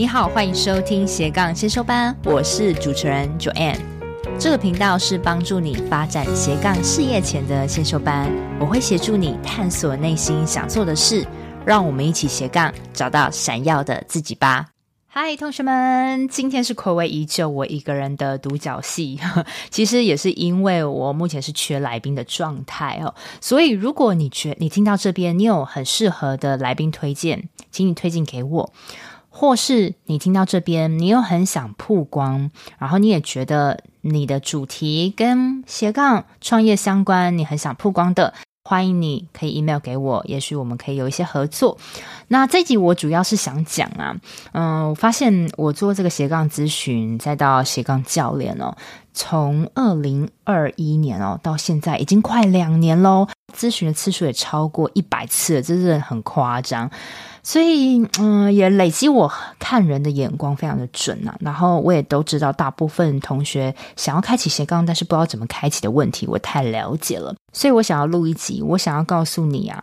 你好，欢迎收听斜杠先修班，我是主持人 Joanne。这个频道是帮助你发展斜杠事业前的先修班，我会协助你探索内心想做的事，让我们一起斜杠找到闪耀的自己吧。嗨，同学们，今天是睽违已久我一个人的独角戏，其实也是因为我目前是缺来宾的状态哦，所以如果你觉你听到这边，你有很适合的来宾推荐，请你推荐给我。或是你听到这边，你又很想曝光，然后你也觉得你的主题跟斜杠创业相关，你很想曝光的，欢迎你可以 email 给我，也许我们可以有一些合作。那这集我主要是想讲啊，嗯，我发现我做这个斜杠咨询，再到斜杠教练哦，从二零二一年哦到现在已经快两年喽，咨询的次数也超过一百次了，真是很夸张。所以，嗯，也累积我看人的眼光非常的准呐、然后我也都知道，大部分同学想要开启斜杠，但是不知道怎么开启的问题，我太了解了。所以我想要录一集，我想要告诉你啊。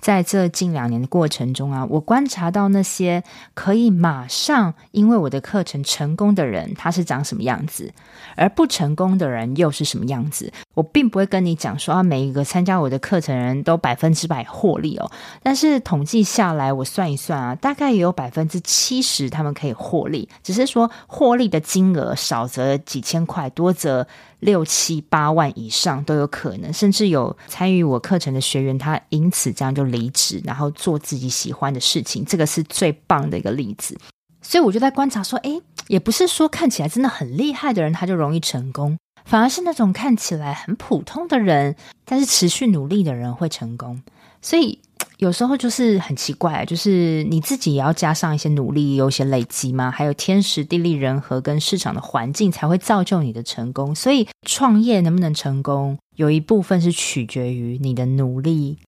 在这近两年的过程中啊，我观察到那些可以马上因为我的课程成功的人，他是长什么样子，而不成功的人又是什么样子。我并不会跟你讲说啊，每一个参加我的课程人都百分之百获利哦。但是统计下来，我算一算啊，大概也有百分之七十他们可以获利，只是说获利的金额少则几千块，多则。六七八万以上都有可能，甚至有参与我课程的学员，他因此这样就离职，然后做自己喜欢的事情，这个是最棒的一个例子。所以我就在观察说，诶，也不是说看起来真的很厉害的人他就容易成功，反而是那种看起来很普通的人，但是持续努力的人会成功。所以。有时候就是很奇怪，就是你自己也要加上一些努力，有一些累积嘛，还有天时地利人和跟市场的环境才会造就你的成功。所以创业能不能成功，有一部分是取决于你的努力，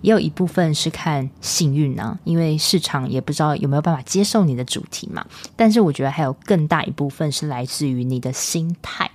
也有一部分是看幸运呢、因为市场也不知道有没有办法接受你的主题嘛。但是我觉得还有更大一部分是来自于你的心态。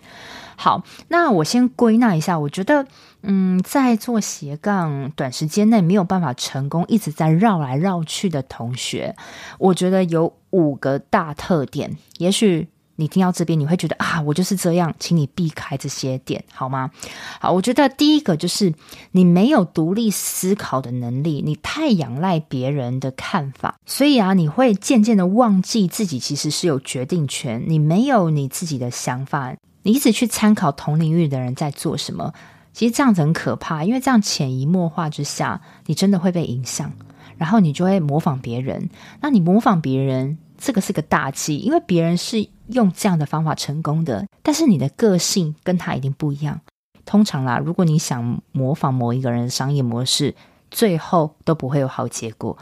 好，那我先归纳一下，我觉得，嗯，在做斜杠短时间内没有办法成功，一直在绕来绕去的同学，我觉得有五个大特点。也许你听到这边，你会觉得啊，我就是这样，请你避开这些点，好吗？好，我觉得第一个就是你没有独立思考的能力，你太仰赖别人的看法，所以啊，你会渐渐的忘记自己其实是有决定权，你没有你自己的想法。你一直去参考同领域的人在做什么，其实这样子很可怕，因为这样潜移默化之下，你真的会被影响，然后你就会模仿别人。那你模仿别人，这个是个大忌，因为别人是用这样的方法成功的，但是你的个性跟他一定不一样。通常啦，如果你想模仿某一个人的商业模式，最后都不会有好结果。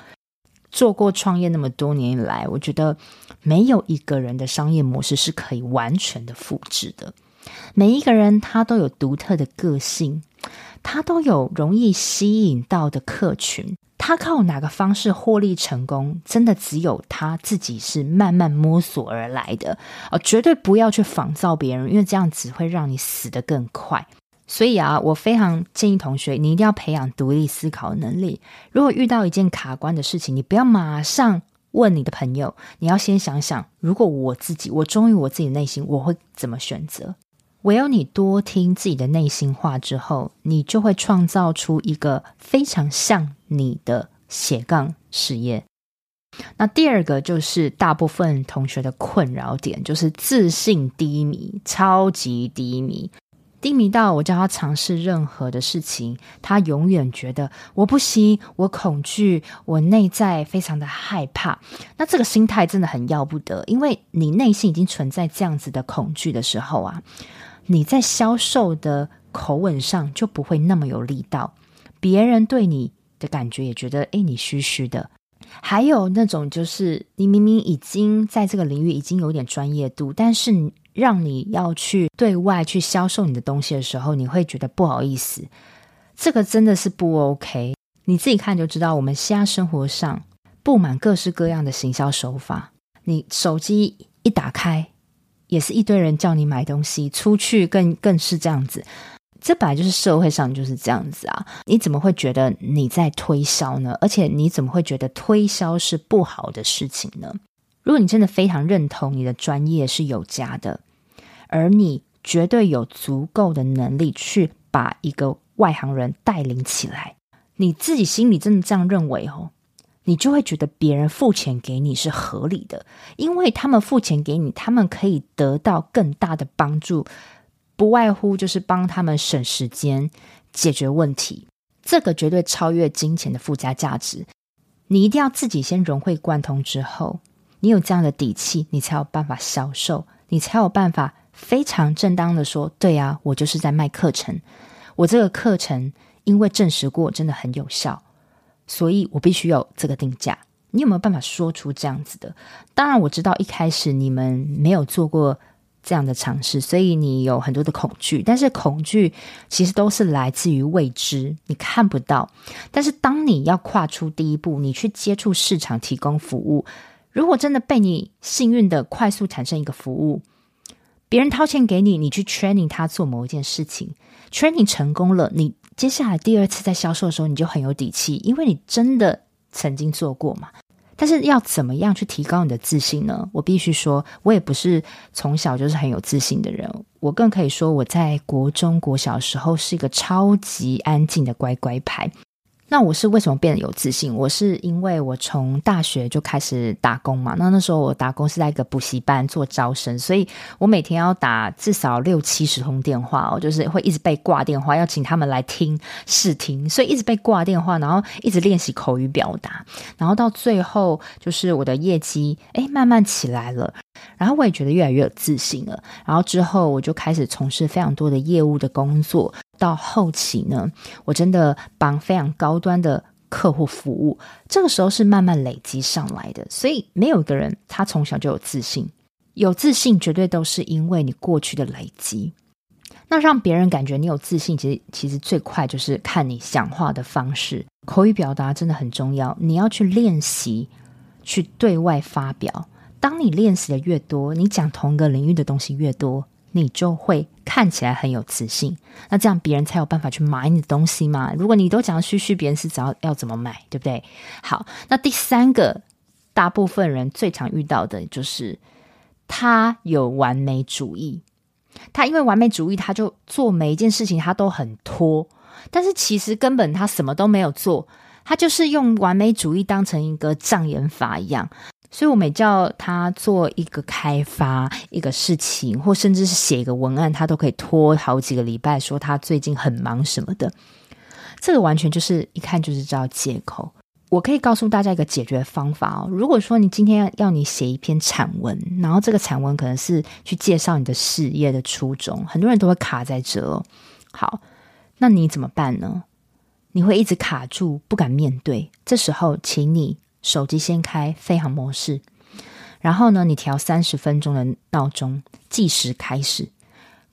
做过创业那么多年以来，我觉得没有一个人的商业模式是可以完全的复制的。每一个人他都有独特的个性，他都有容易吸引到的客群。他靠哪个方式获利成功，真的只有他自己是慢慢摸索而来的。哦，绝对不要去仿造别人，因为这样只会让你死得更快。所以啊，我非常建议同学，你一定要培养独立思考能力。如果遇到一件卡关的事情，你不要马上问你的朋友，你要先想想，如果我自己，我忠于我自己的内心，我会怎么选择？唯有你多听自己的内心话之后，你就会创造出一个非常像你的斜杠事业。那第二个就是大部分同学的困扰点，就是自信低迷，超级低迷。低迷到我叫他尝试任何的事情，他永远觉得我不行，我恐惧，我内在非常的害怕。那这个心态真的很要不得，因为你内心已经存在这样子的恐惧的时候啊，你在销售的口吻上就不会那么有力道，别人对你的感觉也觉得，诶，你虚虚的。还有那种就是你明明已经在这个领域已经有点专业度，但是。让你要去对外去销售你的东西的时候，你会觉得不好意思，这个真的是不 OK。你自己看就知道，我们现在生活上布满各式各样的行销手法。你手机一打开，也是一堆人叫你买东西，出去更更是这样子。这本来就是社会上就是这样子啊，你怎么会觉得你在推销呢？而且你怎么会觉得推销是不好的事情呢？如果你真的非常认同你的专业是有加的，而你绝对有足够的能力去把一个外行人带领起来，你自己心里真的这样认为哦，你就会觉得别人付钱给你是合理的，因为他们付钱给你，他们可以得到更大的帮助，不外乎就是帮他们省时间、解决问题，这个绝对超越金钱的附加价值。你一定要自己先融会贯通之后，你有这样的底气，你才有办法销售，你才有办法非常正当的说：“对啊，我就是在卖课程，我这个课程因为证实过真的很有效，所以我必须有这个定价。”你有没有办法说出这样子的？当然，我知道一开始你们没有做过。这样的尝试，所以你有很多的恐惧，但是恐惧其实都是来自于未知，你看不到。但是当你要跨出第一步，你去接触市场，提供服务，如果真的被你幸运的快速产生一个服务，别人掏钱给你，你去 training 他做某一件事情，training 成功了，你接下来第二次在销售的时候，你就很有底气，因为你真的曾经做过嘛。但是要怎么样去提高你的自信呢？我必须说，我也不是从小就是很有自信的人，我更可以说我在国中、国小时候是一个超级安静的乖乖牌。那我是为什么变得有自信？我是因为我从大学就开始打工嘛。那那时候我打工是在一个补习班做招生，所以我每天要打至少六七十通电话哦，就是会一直被挂电话，要请他们来听试听，所以一直被挂电话，然后一直练习口语表达，然后到最后就是我的业绩诶慢慢起来了，然后我也觉得越来越有自信了。然后之后我就开始从事非常多的业务的工作。到后期呢，我真的帮非常高端的客户服务，这个时候是慢慢累积上来的。所以没有一个人他从小就有自信，有自信绝对都是因为你过去的累积。那让别人感觉你有自信，其实其实最快就是看你讲话的方式，口语表达真的很重要。你要去练习，去对外发表。当你练习的越多，你讲同一个领域的东西越多。你就会看起来很有自信，那这样别人才有办法去买你的东西嘛。如果你都讲嘘嘘，别人是知道要怎么买，对不对？好，那第三个，大部分人最常遇到的就是他有完美主义，他因为完美主义，他就做每一件事情他都很拖，但是其实根本他什么都没有做，他就是用完美主义当成一个障眼法一样。所以，我每叫他做一个开发一个事情，或甚至是写一个文案，他都可以拖好几个礼拜，说他最近很忙什么的。这个完全就是一看就是知道借口。我可以告诉大家一个解决方法哦。如果说你今天要你写一篇产文，然后这个产文可能是去介绍你的事业的初衷，很多人都会卡在这。好，那你怎么办呢？你会一直卡住，不敢面对。这时候，请你。手机先开飞行模式，然后呢，你调三十分钟的闹钟计时开始，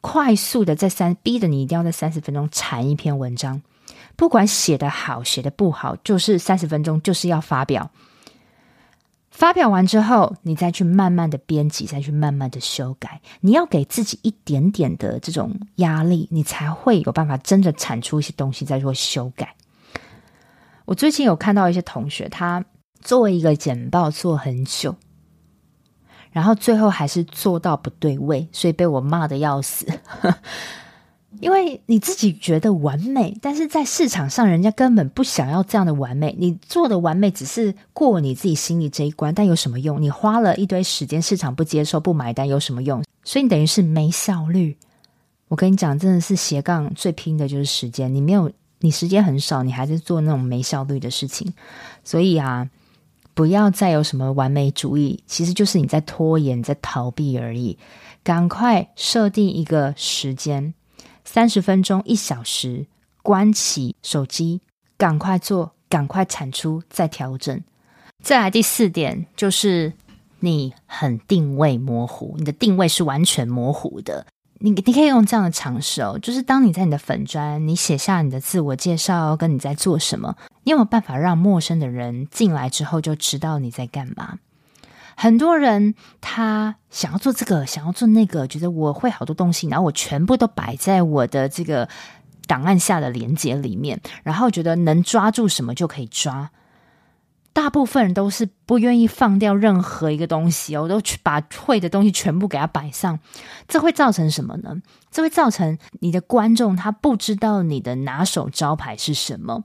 快速的在三逼着你一定要在三十分钟产一篇文章，不管写得好写得不好，就是三十分钟就是要发表。发表完之后，你再去慢慢的编辑，再去慢慢的修改。你要给自己一点点的这种压力，你才会有办法真的产出一些东西再做修改。我最近有看到一些同学，他。作为一个简报做很久，然后最后还是做到不对位，所以被我骂得要死。因为你自己觉得完美，但是在市场上人家根本不想要这样的完美。你做的完美只是过你自己心里这一关，但有什么用？你花了一堆时间，市场不接受、不买单，有什么用？所以你等于是没效率。我跟你讲，真的是斜杠最拼的就是时间。你没有，你时间很少，你还是做那种没效率的事情。所以啊。不要再有什么完美主义，其实就是你在拖延，在逃避而已。赶快设定一个时间，三十分钟、一小时，关起手机，赶快做，赶快产出，再调整。再来第四点，就是你很定位模糊，你的定位是完全模糊的。你你可以用这样的尝试哦，就是当你在你的粉专，你写下你的自我介绍，跟你在做什么，你有没有办法让陌生的人进来之后就知道你在干嘛？很多人他想要做这个，想要做那个，觉得我会好多东西，然后我全部都摆在我的这个档案下的连接里面，然后觉得能抓住什么就可以抓。大部分人都是不愿意放掉任何一个东西哦，我都去把会的东西全部给它摆上，这会造成什么呢？这会造成你的观众他不知道你的拿手招牌是什么。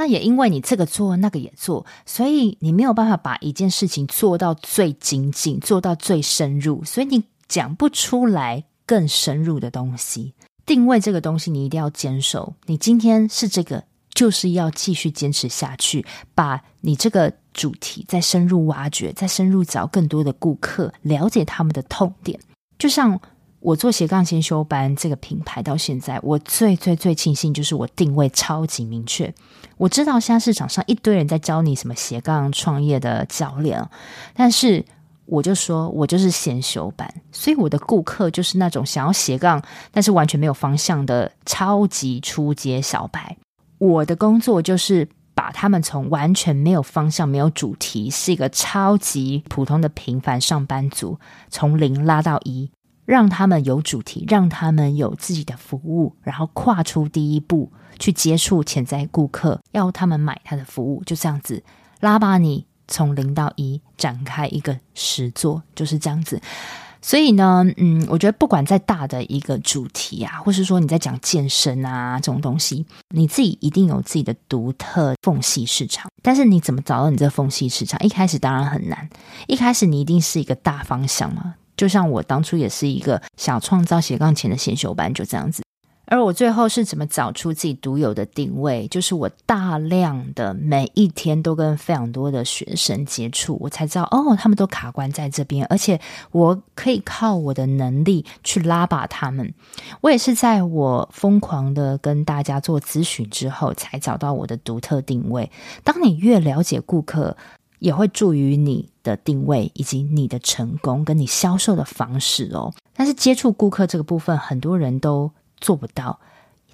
那也因为你这个做那个也做，所以你没有办法把一件事情做到最精进，做到最深入，所以你讲不出来更深入的东西。定位这个东西，你一定要坚守。你今天是这个。就是要继续坚持下去，把你这个主题再深入挖掘，再深入找更多的顾客，了解他们的痛点。就像我做斜杠先修班这个品牌到现在，我最最最庆幸就是我定位超级明确。我知道现在市场上一堆人在教你什么斜杠创业的教练，但是我就说我就是先修班，所以我的顾客就是那种想要斜杠，但是完全没有方向的超级初阶小白。我的工作就是把他们从完全没有方向、没有主题，是一个超级普通的平凡上班族，从零拉到一，让他们有主题，让他们有自己的服务，然后跨出第一步去接触潜在顾客，要他们买他的服务，就这样子拉把你从零到一展开一个实作，就是这样子。所以呢，嗯，我觉得不管再大的一个主题啊，或是说你在讲健身啊这种东西，你自己一定有自己的独特缝隙市场。但是你怎么找到你这个缝隙市场？一开始当然很难，一开始你一定是一个大方向嘛。就像我当初也是一个想创造斜杠前的先修班，就这样子。而我最后是怎么找出自己独有的定位？就是我大量的每一天都跟非常多的学生接触，我才知道哦，他们都卡关在这边，而且我可以靠我的能力去拉拔他们。我也是在我疯狂的跟大家做咨询之后，才找到我的独特定位。当你越了解顾客，也会助于你的定位以及你的成功跟你销售的方式哦。但是接触顾客这个部分，很多人都做不到，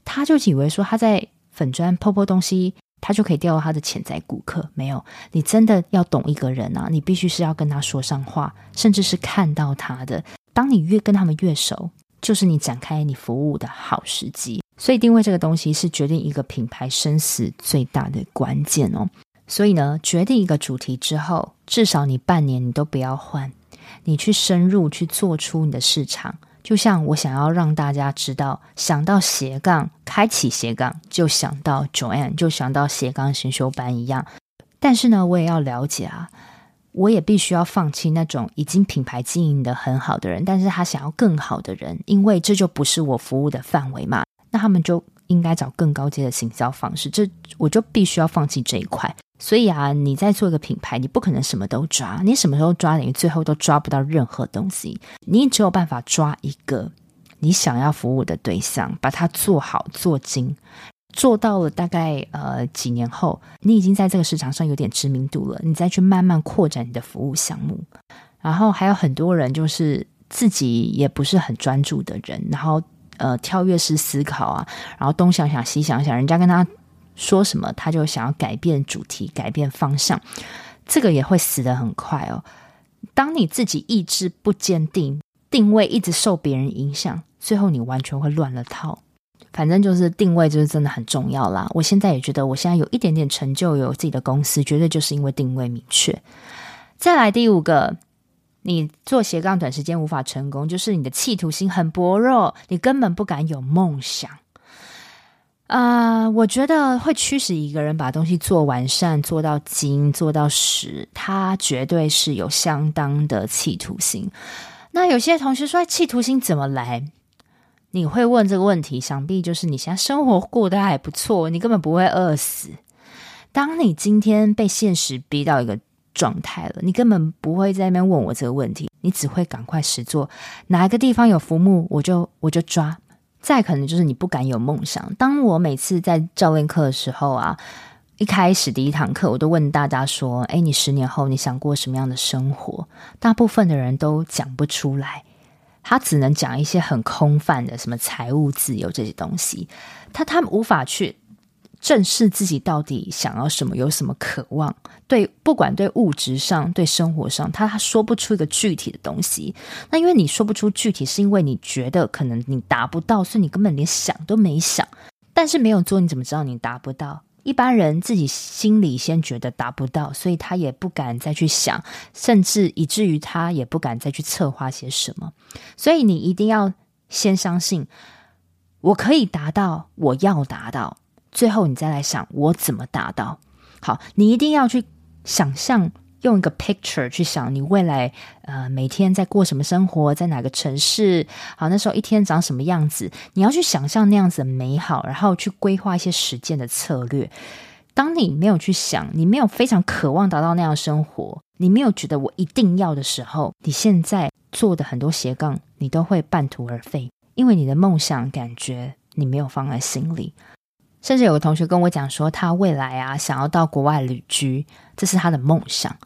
他就以为说他在粉专 po po 东西，他就可以钓到他的潜在顾客。没有，你真的要懂一个人啊，你必须是要跟他说上话，甚至是看到他的。当你越跟他们越熟，就是你展开你服务的好时机。所以定位这个东西是决定一个品牌生死最大的关键哦。所以呢，决定一个主题之后，至少你半年你都不要换，你去深入去做出你的市场。就像我想要让大家知道，想到斜杠，开启斜杠，就想到 Joanne，就想到斜杠行修班一样。但是呢，我也要了解啊，我也必须要放弃那种已经品牌经营的很好的人，但是他想要更好的人，因为这就不是我服务的范围嘛。那他们就应该找更高阶的行销方式，这我就必须要放弃这一块。所以啊，你在做一个品牌，你不可能什么都抓，你什么时候抓，你最后都抓不到任何东西。你只有办法抓一个你想要服务的对象，把它做好做精，做到了大概呃几年后，你已经在这个市场上有点知名度了，你再去慢慢扩展你的服务项目。然后还有很多人就是自己也不是很专注的人，然后呃跳跃式思考啊，然后东想想西想想，人家跟他。说什么他就想要改变主题、改变方向，这个也会死得很快哦。当你自己意志不坚定，定位一直受别人影响，最后你完全会乱了套。反正就是定位，就是真的很重要啦。我现在也觉得，我现在有一点点成就，有自己的公司，绝对就是因为定位明确。再来第五个，你做斜杠短时间无法成功，就是你的企图心很薄弱，你根本不敢有梦想。啊我觉得会驱使一个人把东西做完善、做到精、做到实，他绝对是有相当的企图心。那有些同学说，企图心怎么来？你会问这个问题，想必就是你现在生活过得还不错，你根本不会饿死。当你今天被现实逼到一个状态了，你根本不会在那边问我这个问题，你只会赶快实做，哪一个地方有浮木，我就我就抓。再可能就是你不敢有梦想。当我每次在教练课的时候啊，一开始第一堂课，我都问大家说：“诶，你十年后你想过什么样的生活？”大部分的人都讲不出来，他只能讲一些很空泛的，什么财务自由这些东西，他他们无法去。正视自己到底想要什么，有什么渴望？对，不管对物质上、对生活上，他他说不出一个具体的东西。那因为你说不出具体，是因为你觉得可能你达不到，所以你根本连想都没想。但是没有做，你怎么知道你达不到？一般人自己心里先觉得达不到，所以他也不敢再去想，甚至以至于他也不敢再去策划些什么。所以你一定要先相信，我可以达到，我要达到，最后你再来想我怎么达到。好，你一定要去想象。用一个 picture 去想你未来，呃，每天在过什么生活，在哪个城市？好，那时候一天长什么样子？你要去想象那样子的美好，然后去规划一些实践的策略。当你没有去想，你没有非常渴望达到那样生活，你没有觉得我一定要的时候，你现在做的很多斜杠，你都会半途而废，因为你的梦想感觉你没有放在心里。甚至有个同学跟我讲说，他未来啊想要到国外旅居，这是他的梦想。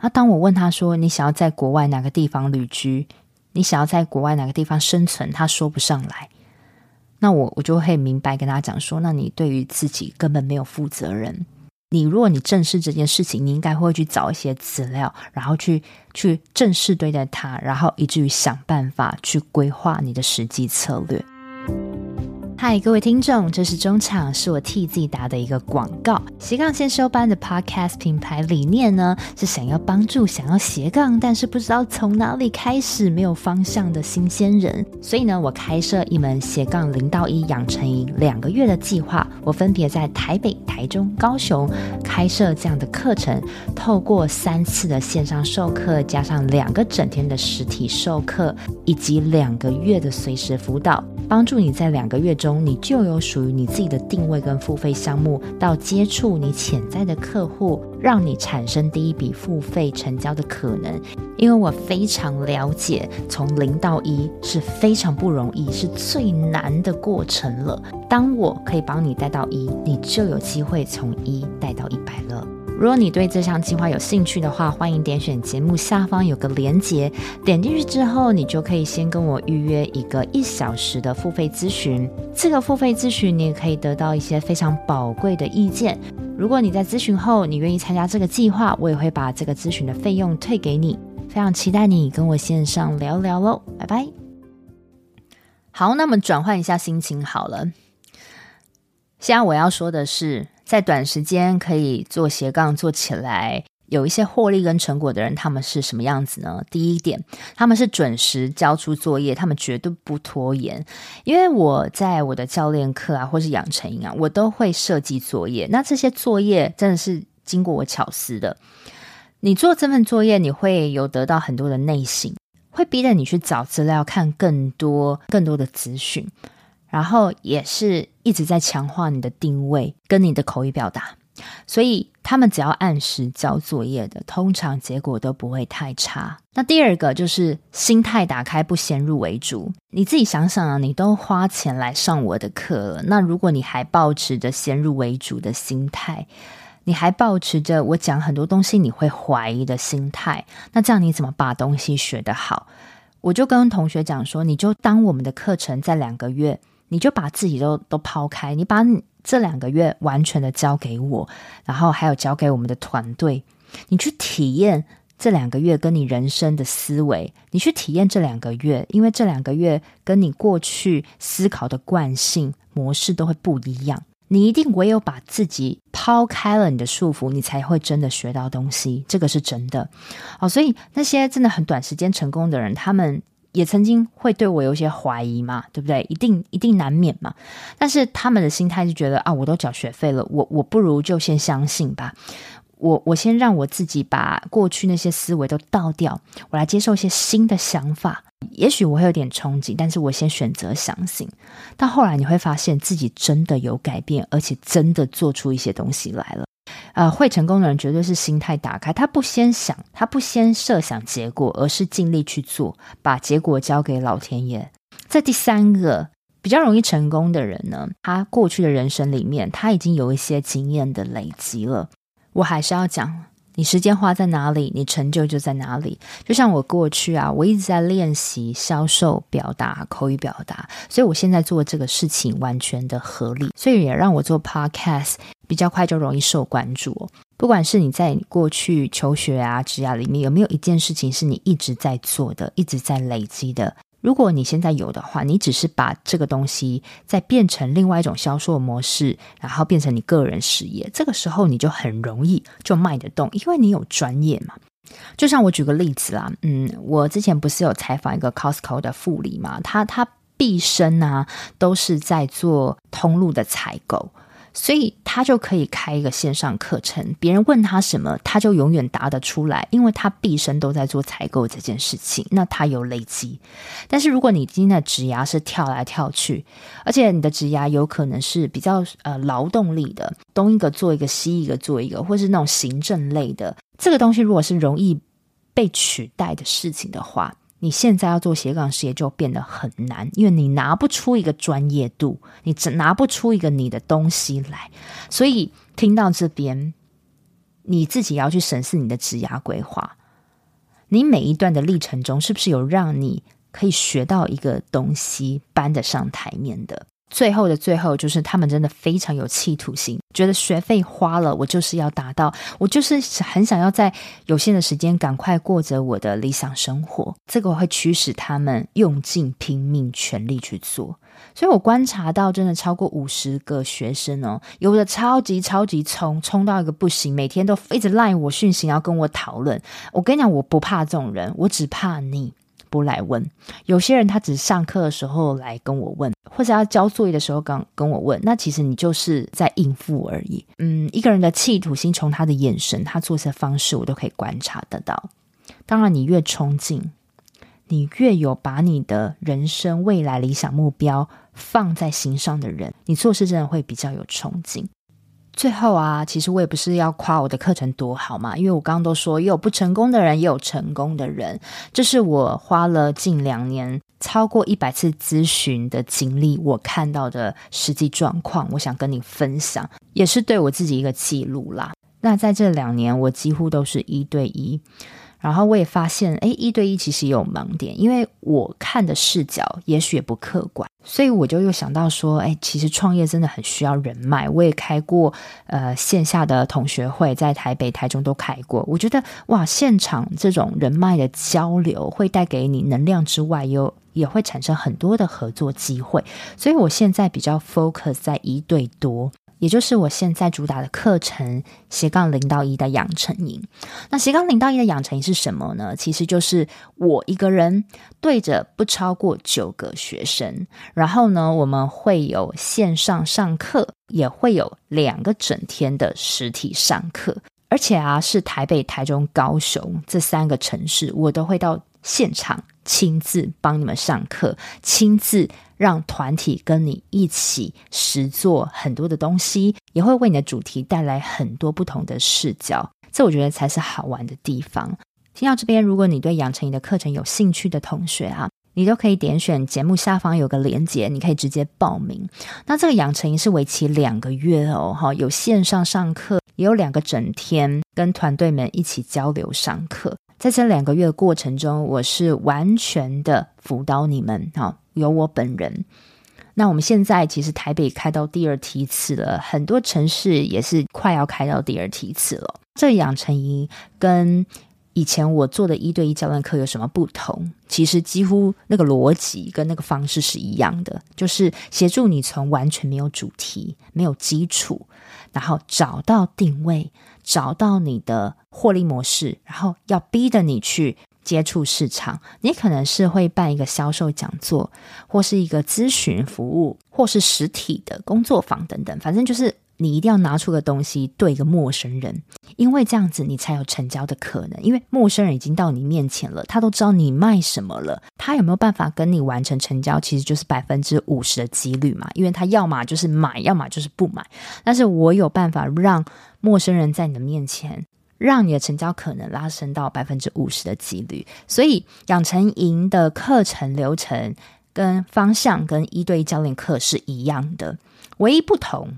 那当我问他说：“你想要在国外哪个地方旅居？你想要在国外哪个地方生存？”他说不上来。那我我就会明白跟他讲说：“那你对于自己根本没有负责任。你如果你正视这件事情，你应该会去找一些资料，然后去去正式对待它，然后以至于想办法去规划你的实际策略。”嗨，各位听众，这是中场，是我替自己打的一个广告。斜杠先修班的 Podcast 品牌理念呢，是想要帮助想要斜杠，但是不知道从哪里开始、没有方向的新鲜人。所以呢，我开设一门斜杠零到一养成营两个月的计划，我分别在台北、台中、高雄开设这样的课程，透过三次的线上授课，加上两个整天的实体授课，以及两个月的随时辅导。帮助你在两个月中，你就有属于你自己的定位跟付费项目，到接触你潜在的客户，让你产生第一笔付费成交的可能。因为我非常了解，从零到一是非常不容易，是最难的过程了。当我可以帮你带到一，你就有机会从一带到一百了。如果你对这项计划有兴趣的话，欢迎点选节目下方有个连结，点进去之后，你就可以先跟我预约一个一小时的付费咨询。这个付费咨询，你也可以得到一些非常宝贵的意见。如果你在咨询后，你愿意参加这个计划，我也会把这个咨询的费用退给你。非常期待你跟我线上聊聊喽，拜拜。好，那么转换一下心情好了。现在我要说的是。在短时间可以做斜杠做起来，有一些获利跟成果的人，他们是什么样子呢？第一点，他们是准时交出作业，他们绝对不拖延。因为我在我的教练课啊，或是养成营啊，我都会设计作业。那这些作业真的是经过我巧思的。你做这份作业，你会有得到很多的内省，会逼着你去找资料，看更多更多的资讯。然后也是一直在强化你的定位跟你的口语表达，所以他们只要按时交作业的，通常结果都不会太差。那第二个就是心态打开，不先入为主。你自己想想啊，你都花钱来上我的课了，那如果你还保持着先入为主的心态，你还保持着我讲很多东西你会怀疑的心态，那这样你怎么把东西学得好？我就跟同学讲说，你就当我们的课程在两个月。你就把自己都都抛开，你把这两个月完全的交给我，然后还有交给我们的团队，你去体验这两个月跟你人生的思维，你去体验这两个月，因为这两个月跟你过去思考的惯性模式都会不一样，你一定唯有把自己抛开了你的束缚，你才会真的学到东西，这个是真的。哦，所以那些真的很短时间成功的人，他们。也曾经会对我有些怀疑嘛，对不对？一定一定难免嘛。但是他们的心态是觉得啊，我都缴学费了，我我不如就先相信吧。我我先让我自己把过去那些思维都倒掉，我来接受一些新的想法。也许我会有点憧憬，但是我先选择相信。到后来你会发现自己真的有改变，而且真的做出一些东西来了。呃，会成功的人绝对是心态打开，他不先想，他不先设想结果，而是尽力去做，把结果交给老天爷。在第三个比较容易成功的人呢，他过去的人生里面，他已经有一些经验的累积了。我还是要讲。你时间花在哪里，你成就就在哪里。就像我过去啊，我一直在练习销售、表达、口语表达，所以我现在做这个事情完全的合理，所以也让我做 podcast 比较快就容易受关注。不管是你在你过去求学啊、职涯里面有没有一件事情是你一直在做的、一直在累积的，如果你现在有的话，你只是把这个东西再变成另外一种销售模式，然后变成你个人事业，这个时候你就很容易就卖得动，因为你有专业嘛。就像我举个例子啦，嗯，我之前不是有采访一个 Costco 的副理嘛，他他毕生啊都是在做通路的采购。所以他就可以开一个线上课程，别人问他什么，他就永远答得出来，因为他毕生都在做采购这件事情。那他有累积，但是如果你今天的职涯是跳来跳去，而且你的职涯有可能是比较呃劳动力的，东一个做一个，西一个做一个，或是那种行政类的，这个东西如果是容易被取代的事情的话。你现在要做斜杠事业就变得很难，因为你拿不出一个专业度，你只拿不出一个你的东西来。所以听到这边，你自己要去审视你的职涯规划。你每一段的历程中，是不是有让你可以学到一个东西，搬得上台面的？最后的最后，就是他们真的非常有企图心，觉得学费花了，我就是要达到，我就是很想要在有限的时间赶快过着我的理想生活。这个会驱使他们用尽拼命全力去做。所以我观察到，真的超过五十个学生哦，有的超级超级冲，冲到一个不行，每天都一直赖我讯息，要跟我讨论。我跟你讲，我不怕这种人，我只怕你。不来问，有些人他只是上课的时候来跟我问，或者要交作业的时候刚跟我问，那其实你就是在应付而已。嗯，一个人的企图心，从他的眼神、他做事方式，我都可以观察得到。当然，你越冲劲，你越有把你的人生未来理想目标放在心上的人，你做事真的会比较有冲劲。最后啊，其实我也不是要夸我的课程多好嘛，因为我刚刚都说，有不成功的人，也有成功的人。这是我花了近两年超过一百次咨询的经历，我看到的实际状况，我想跟你分享，也是对我自己一个记录啦。那在这两年，我几乎都是一对一。然后我也发现，诶，一对一其实也有盲点，因为我看的视角也许也不客观，所以我就又想到说，诶，其实创业真的很需要人脉。我也开过呃线下的同学会，在台北、台中都开过。我觉得哇，现场这种人脉的交流会带给你能量之外，又也会产生很多的合作机会。所以我现在比较 focus 在一对多。也就是我现在主打的课程斜杠零到一的养成营。那斜杠零到一的养成营是什么呢？其实就是我一个人对着不超过九个学生，然后呢，我们会有线上上课，也会有两个整天的实体上课，而且啊，是台北、台中、高雄这三个城市，我都会到现场亲自帮你们上课，亲自。让团体跟你一起实做很多的东西，也会为你的主题带来很多不同的视角。这我觉得才是好玩的地方。听到这边，如果你对养成营的课程有兴趣的同学啊，你都可以点选节目下方有个连结，你可以直接报名。那这个养成营是为期两个月哦，哈，有线上上课，也有两个整天跟团队们一起交流上课。在这两个月的过程中，我是完全的辅导你们，哈。有我本人，那我们现在其实台北开到第二梯次了，很多城市也是快要开到第二梯次了。这养成营跟以前我做的一对一教练课有什么不同？其实几乎那个逻辑跟那个方式是一样的，就是协助你从完全没有主题、没有基础，然后找到定位，找到你的获利模式，然后要逼着你去。接触市场，你可能是会办一个销售讲座，或是一个咨询服务，或是实体的工作坊等等。反正就是你一定要拿出个东西对一个陌生人，因为这样子你才有成交的可能。因为陌生人已经到你面前了，他都知道你卖什么了，他有没有办法跟你完成成交，其实就是百分之五十的几率嘛。因为他要么就是买，要么就是不买。但是我有办法让陌生人在你的面前。让你的成交可能拉升到百分之五十的几率，所以养成营的课程流程跟方向跟一对一教练课是一样的，唯一不同，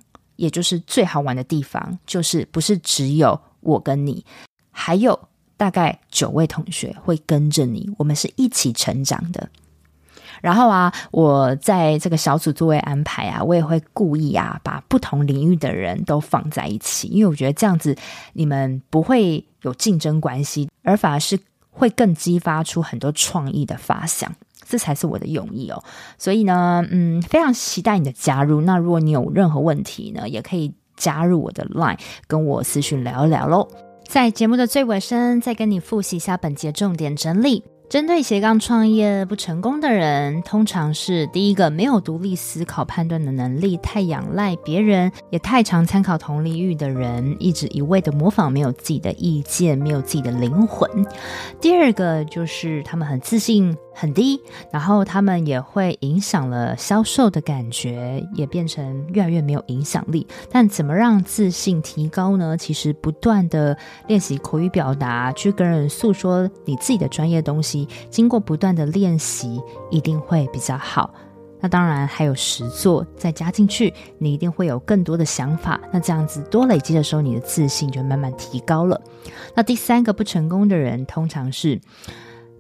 也就是最好玩的地方，就是不是只有我跟你，还有大概九位同学会跟着你，我们是一起成长的。然后啊，我在这个小组座位安排啊，我也会故意啊，把不同领域的人都放在一起，因为我觉得这样子你们不会有竞争关系，而反而是会更激发出很多创意的发想。这才是我的用意哦。所以呢，嗯，非常期待你的加入。那如果你有任何问题呢，也可以加入我的 Line，跟我私讯聊一聊喽。在节目的最尾声，再跟你复习一下本节重点整理。针对斜杠创业不成功的人，通常是第一个没有独立思考判断的能力，太仰赖别人，也太常参考同领域的人，一直一味的模仿，没有自己的意见，没有自己的灵魂。第二个就是他们很自信。很低，然后他们也会影响了销售的感觉，也变成越来越没有影响力。但怎么让自信提高呢？其实不断的练习口语表达，去跟人诉说你自己的专业东西，经过不断的练习，一定会比较好。那当然还有实作再加进去，你一定会有更多的想法。那这样子多累积的时候，你的自信就慢慢提高了。那第三个不成功的人，通常是。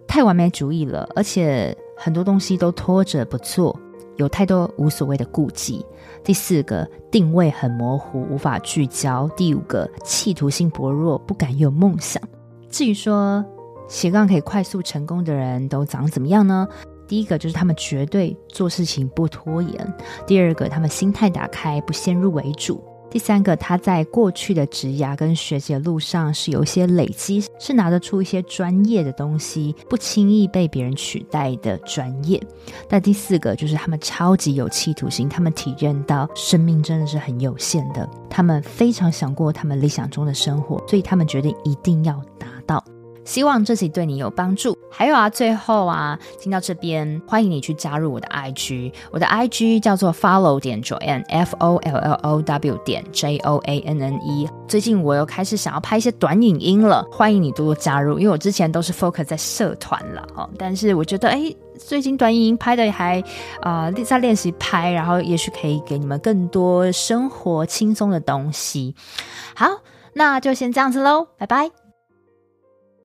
太完美主义了，而且很多东西都拖着不做，有太多无所谓的顾忌。第四个，定位很模糊，无法聚焦。第五个，企图心薄弱，不敢有梦想。至于说斜杠可以快速成功的人都长怎么样呢？第一个就是他们绝对做事情不拖延。第二个，他们心态打开，不先入为主。第三个，他在过去的职涯跟学习的路上是有一些累积，是拿得出一些专业的东西，不轻易被别人取代的专业。但第四个就是他们超级有企图心，他们体认到生命真的是很有限的，他们非常想过他们理想中的生活，所以他们决定一定要达到。希望这集对你有帮助。还有啊，最后啊，听到这边，欢迎你去加入我的 IG，我的 IG 叫做 follow 点 Joanne，F O L L O W 点 J O A N N E。最近我又开始想要拍一些短影音了，欢迎你多多加入。因为我之前都是 focus 在社团了哦，但是我觉得哎，最近短影音拍的还、呃、在练习拍，然后也许可以给你们更多生活轻松的东西。好，那就先这样子喽，拜拜。